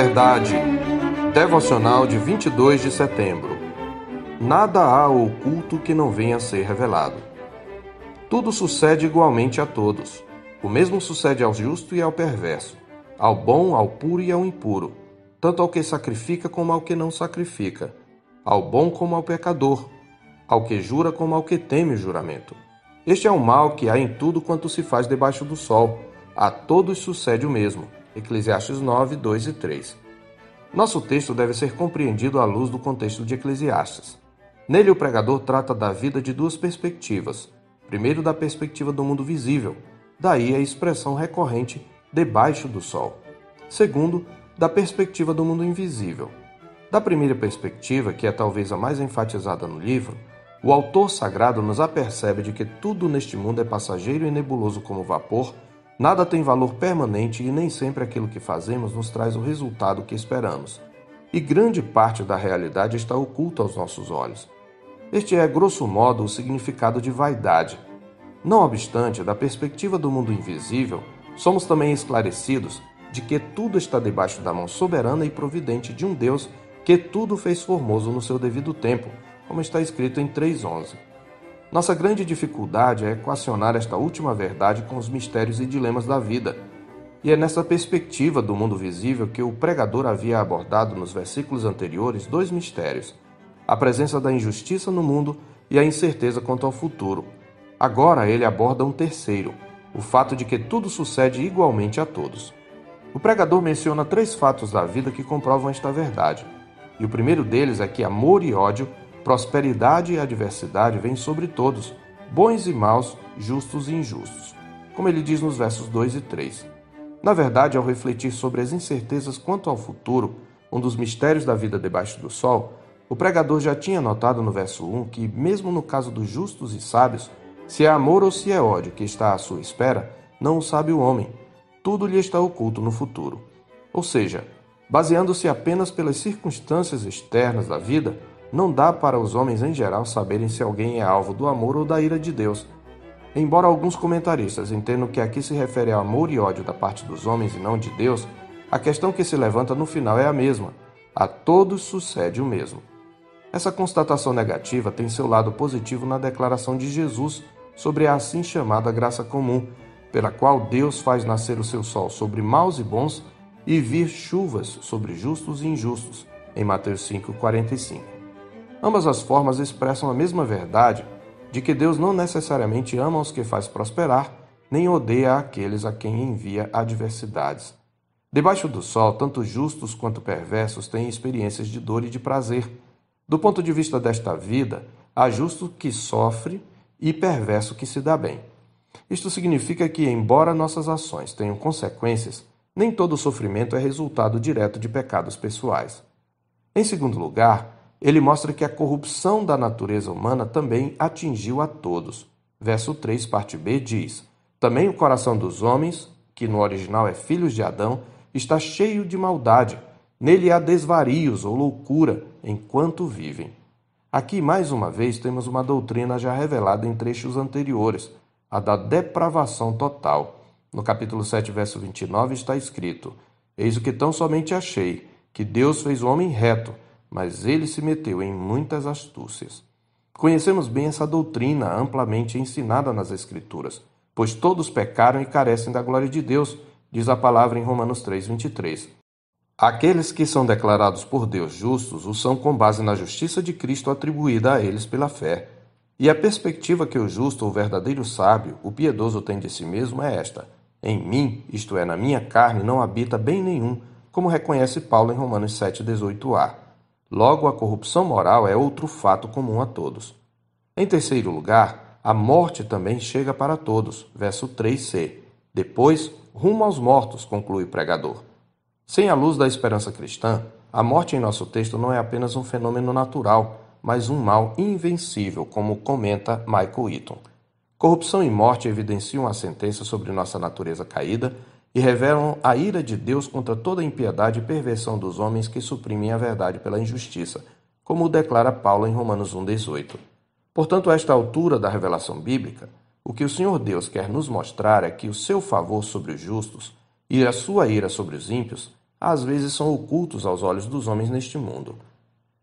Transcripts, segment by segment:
Verdade. Devocional de 22 de setembro. Nada há oculto que não venha a ser revelado. Tudo sucede igualmente a todos. O mesmo sucede ao justo e ao perverso, ao bom, ao puro e ao impuro, tanto ao que sacrifica como ao que não sacrifica, ao bom como ao pecador, ao que jura como ao que teme o juramento. Este é o mal que há em tudo quanto se faz debaixo do sol. A todos sucede o mesmo. Eclesiastes 9, 2 e 3. Nosso texto deve ser compreendido à luz do contexto de Eclesiastes. Nele, o pregador trata da vida de duas perspectivas. Primeiro, da perspectiva do mundo visível, daí a expressão recorrente debaixo do sol. Segundo, da perspectiva do mundo invisível. Da primeira perspectiva, que é talvez a mais enfatizada no livro, o autor sagrado nos apercebe de que tudo neste mundo é passageiro e nebuloso como vapor Nada tem valor permanente e nem sempre aquilo que fazemos nos traz o resultado que esperamos. E grande parte da realidade está oculta aos nossos olhos. Este é, grosso modo, o significado de vaidade. Não obstante, da perspectiva do mundo invisível, somos também esclarecidos de que tudo está debaixo da mão soberana e providente de um Deus que tudo fez formoso no seu devido tempo, como está escrito em 3:11. Nossa grande dificuldade é equacionar esta última verdade com os mistérios e dilemas da vida. E é nessa perspectiva do mundo visível que o pregador havia abordado nos versículos anteriores dois mistérios: a presença da injustiça no mundo e a incerteza quanto ao futuro. Agora ele aborda um terceiro, o fato de que tudo sucede igualmente a todos. O pregador menciona três fatos da vida que comprovam esta verdade. E o primeiro deles é que amor e ódio Prosperidade e adversidade vêm sobre todos, bons e maus, justos e injustos, como ele diz nos versos 2 e 3. Na verdade, ao refletir sobre as incertezas quanto ao futuro, um dos mistérios da vida debaixo do sol, o pregador já tinha notado no verso 1 que, mesmo no caso dos justos e sábios, se é amor ou se é ódio que está à sua espera, não o sabe o homem. Tudo lhe está oculto no futuro. Ou seja, baseando-se apenas pelas circunstâncias externas da vida, não dá para os homens em geral saberem se alguém é alvo do amor ou da ira de Deus. Embora alguns comentaristas entendam que aqui se refere ao amor e ódio da parte dos homens e não de Deus, a questão que se levanta no final é a mesma: a todos sucede o mesmo. Essa constatação negativa tem seu lado positivo na declaração de Jesus sobre a assim chamada graça comum, pela qual Deus faz nascer o seu sol sobre maus e bons e vir chuvas sobre justos e injustos, em Mateus 5:45. Ambas as formas expressam a mesma verdade de que Deus não necessariamente ama os que faz prosperar, nem odeia aqueles a quem envia adversidades. Debaixo do sol, tanto justos quanto perversos têm experiências de dor e de prazer. Do ponto de vista desta vida, há justo que sofre e perverso que se dá bem. Isto significa que, embora nossas ações tenham consequências, nem todo sofrimento é resultado direto de pecados pessoais. Em segundo lugar, ele mostra que a corrupção da natureza humana também atingiu a todos. Verso 3, parte B, diz: Também o coração dos homens, que no original é filhos de Adão, está cheio de maldade. Nele há desvarios ou loucura enquanto vivem. Aqui, mais uma vez, temos uma doutrina já revelada em trechos anteriores, a da depravação total. No capítulo 7, verso 29, está escrito: Eis o que tão somente achei, que Deus fez o homem reto mas ele se meteu em muitas astúcias. Conhecemos bem essa doutrina amplamente ensinada nas Escrituras, pois todos pecaram e carecem da glória de Deus, diz a palavra em Romanos 3:23. Aqueles que são declarados por Deus justos o são com base na justiça de Cristo atribuída a eles pela fé. E a perspectiva que o justo ou verdadeiro sábio, o piedoso tem de si mesmo é esta: em mim, isto é, na minha carne, não habita bem nenhum, como reconhece Paulo em Romanos 7:18a. Logo, a corrupção moral é outro fato comum a todos. Em terceiro lugar, a morte também chega para todos. Verso 3c. Depois, rumo aos mortos, conclui o pregador. Sem a luz da esperança cristã, a morte em nosso texto não é apenas um fenômeno natural, mas um mal invencível, como comenta Michael Eaton. Corrupção e morte evidenciam a sentença sobre nossa natureza caída e revelam a ira de Deus contra toda a impiedade e perversão dos homens que suprimem a verdade pela injustiça, como declara Paulo em Romanos 1,18. Portanto, a esta altura da revelação bíblica, o que o Senhor Deus quer nos mostrar é que o seu favor sobre os justos e a sua ira sobre os ímpios às vezes são ocultos aos olhos dos homens neste mundo.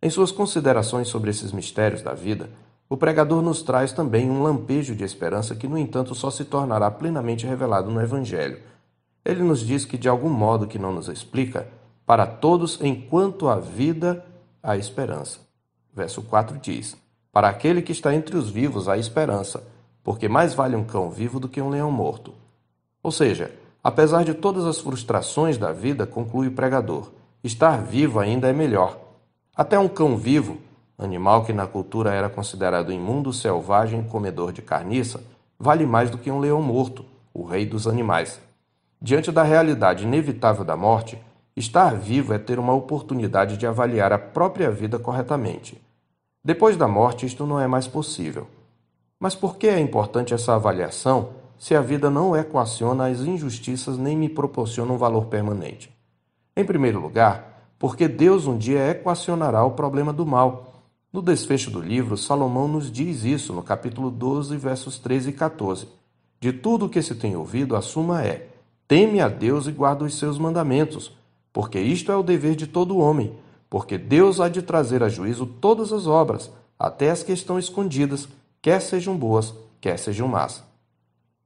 Em suas considerações sobre esses mistérios da vida, o pregador nos traz também um lampejo de esperança que, no entanto, só se tornará plenamente revelado no Evangelho. Ele nos diz que, de algum modo que não nos explica, para todos enquanto há vida, há esperança. Verso 4 diz: Para aquele que está entre os vivos há esperança, porque mais vale um cão vivo do que um leão morto. Ou seja, apesar de todas as frustrações da vida, conclui o pregador, estar vivo ainda é melhor. Até um cão vivo animal que na cultura era considerado imundo, selvagem, comedor de carniça, vale mais do que um leão morto, o rei dos animais. Diante da realidade inevitável da morte, estar vivo é ter uma oportunidade de avaliar a própria vida corretamente. Depois da morte, isto não é mais possível. Mas por que é importante essa avaliação se a vida não equaciona as injustiças nem me proporciona um valor permanente? Em primeiro lugar, porque Deus um dia equacionará o problema do mal no desfecho do livro, Salomão nos diz isso no capítulo 12, versos 13 e 14. De tudo o que se tem ouvido, a suma é: teme a Deus e guarda os seus mandamentos, porque isto é o dever de todo homem, porque Deus há de trazer a juízo todas as obras, até as que estão escondidas, quer sejam boas, quer sejam más.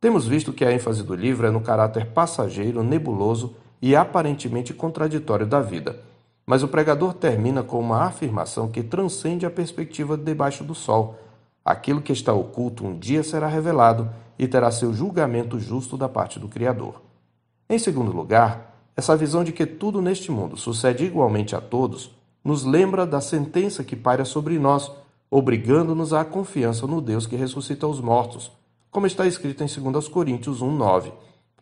Temos visto que a ênfase do livro é no caráter passageiro, nebuloso e aparentemente contraditório da vida mas o pregador termina com uma afirmação que transcende a perspectiva de debaixo do sol. Aquilo que está oculto um dia será revelado e terá seu julgamento justo da parte do Criador. Em segundo lugar, essa visão de que tudo neste mundo sucede igualmente a todos nos lembra da sentença que paira sobre nós, obrigando-nos à confiança no Deus que ressuscita os mortos, como está escrito em 2 Coríntios 1:9.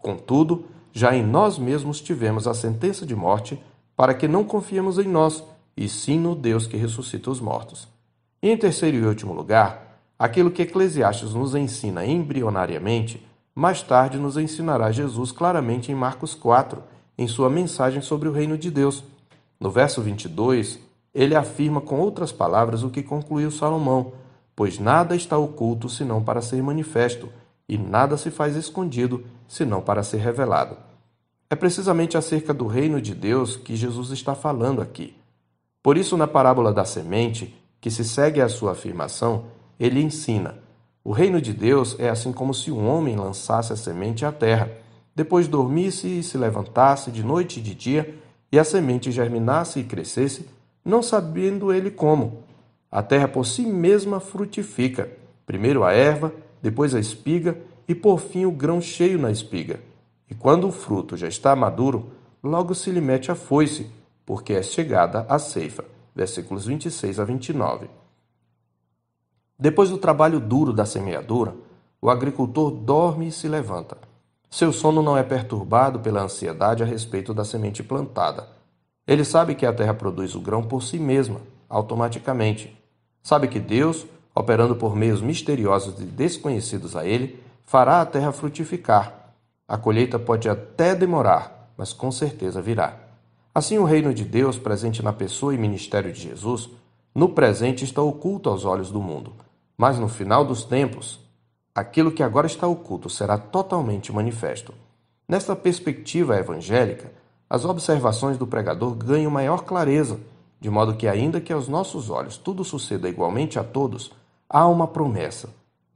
Contudo, já em nós mesmos tivemos a sentença de morte para que não confiemos em nós, e sim no Deus que ressuscita os mortos. E em terceiro e último lugar, aquilo que Eclesiastes nos ensina embrionariamente, mais tarde nos ensinará Jesus claramente em Marcos 4, em sua mensagem sobre o reino de Deus. No verso 22, ele afirma com outras palavras o que concluiu Salomão: Pois nada está oculto senão para ser manifesto, e nada se faz escondido senão para ser revelado. É precisamente acerca do reino de Deus que Jesus está falando aqui. Por isso, na parábola da semente, que se segue à sua afirmação, ele ensina: o reino de Deus é assim como se um homem lançasse a semente à terra, depois dormisse e se levantasse de noite e de dia, e a semente germinasse e crescesse, não sabendo ele como. A terra por si mesma frutifica, primeiro a erva, depois a espiga e por fim o grão cheio na espiga. E quando o fruto já está maduro, logo se lhe mete a foice, porque é chegada a ceifa. Versículos 26 a 29. Depois do trabalho duro da semeadura, o agricultor dorme e se levanta. Seu sono não é perturbado pela ansiedade a respeito da semente plantada. Ele sabe que a terra produz o grão por si mesma, automaticamente. Sabe que Deus, operando por meios misteriosos e desconhecidos a ele, fará a terra frutificar a colheita pode até demorar, mas com certeza virá. Assim, o reino de Deus, presente na pessoa e ministério de Jesus, no presente está oculto aos olhos do mundo, mas no final dos tempos, aquilo que agora está oculto será totalmente manifesto. Nesta perspectiva evangélica, as observações do pregador ganham maior clareza, de modo que, ainda que aos nossos olhos tudo suceda igualmente a todos, há uma promessa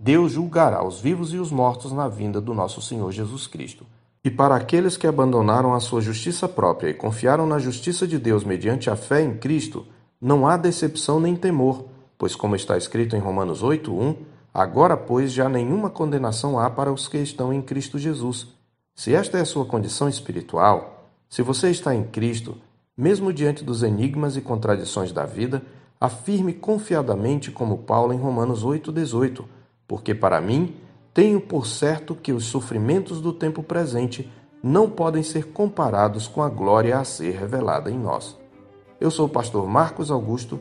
Deus julgará os vivos e os mortos na vinda do nosso Senhor Jesus Cristo. E para aqueles que abandonaram a sua justiça própria e confiaram na justiça de Deus mediante a fé em Cristo, não há decepção nem temor, pois, como está escrito em Romanos 8:1, agora, pois, já nenhuma condenação há para os que estão em Cristo Jesus. Se esta é a sua condição espiritual, se você está em Cristo, mesmo diante dos enigmas e contradições da vida, afirme confiadamente como Paulo em Romanos 8:18 porque para mim tenho por certo que os sofrimentos do tempo presente não podem ser comparados com a glória a ser revelada em nós. Eu sou o pastor Marcos Augusto,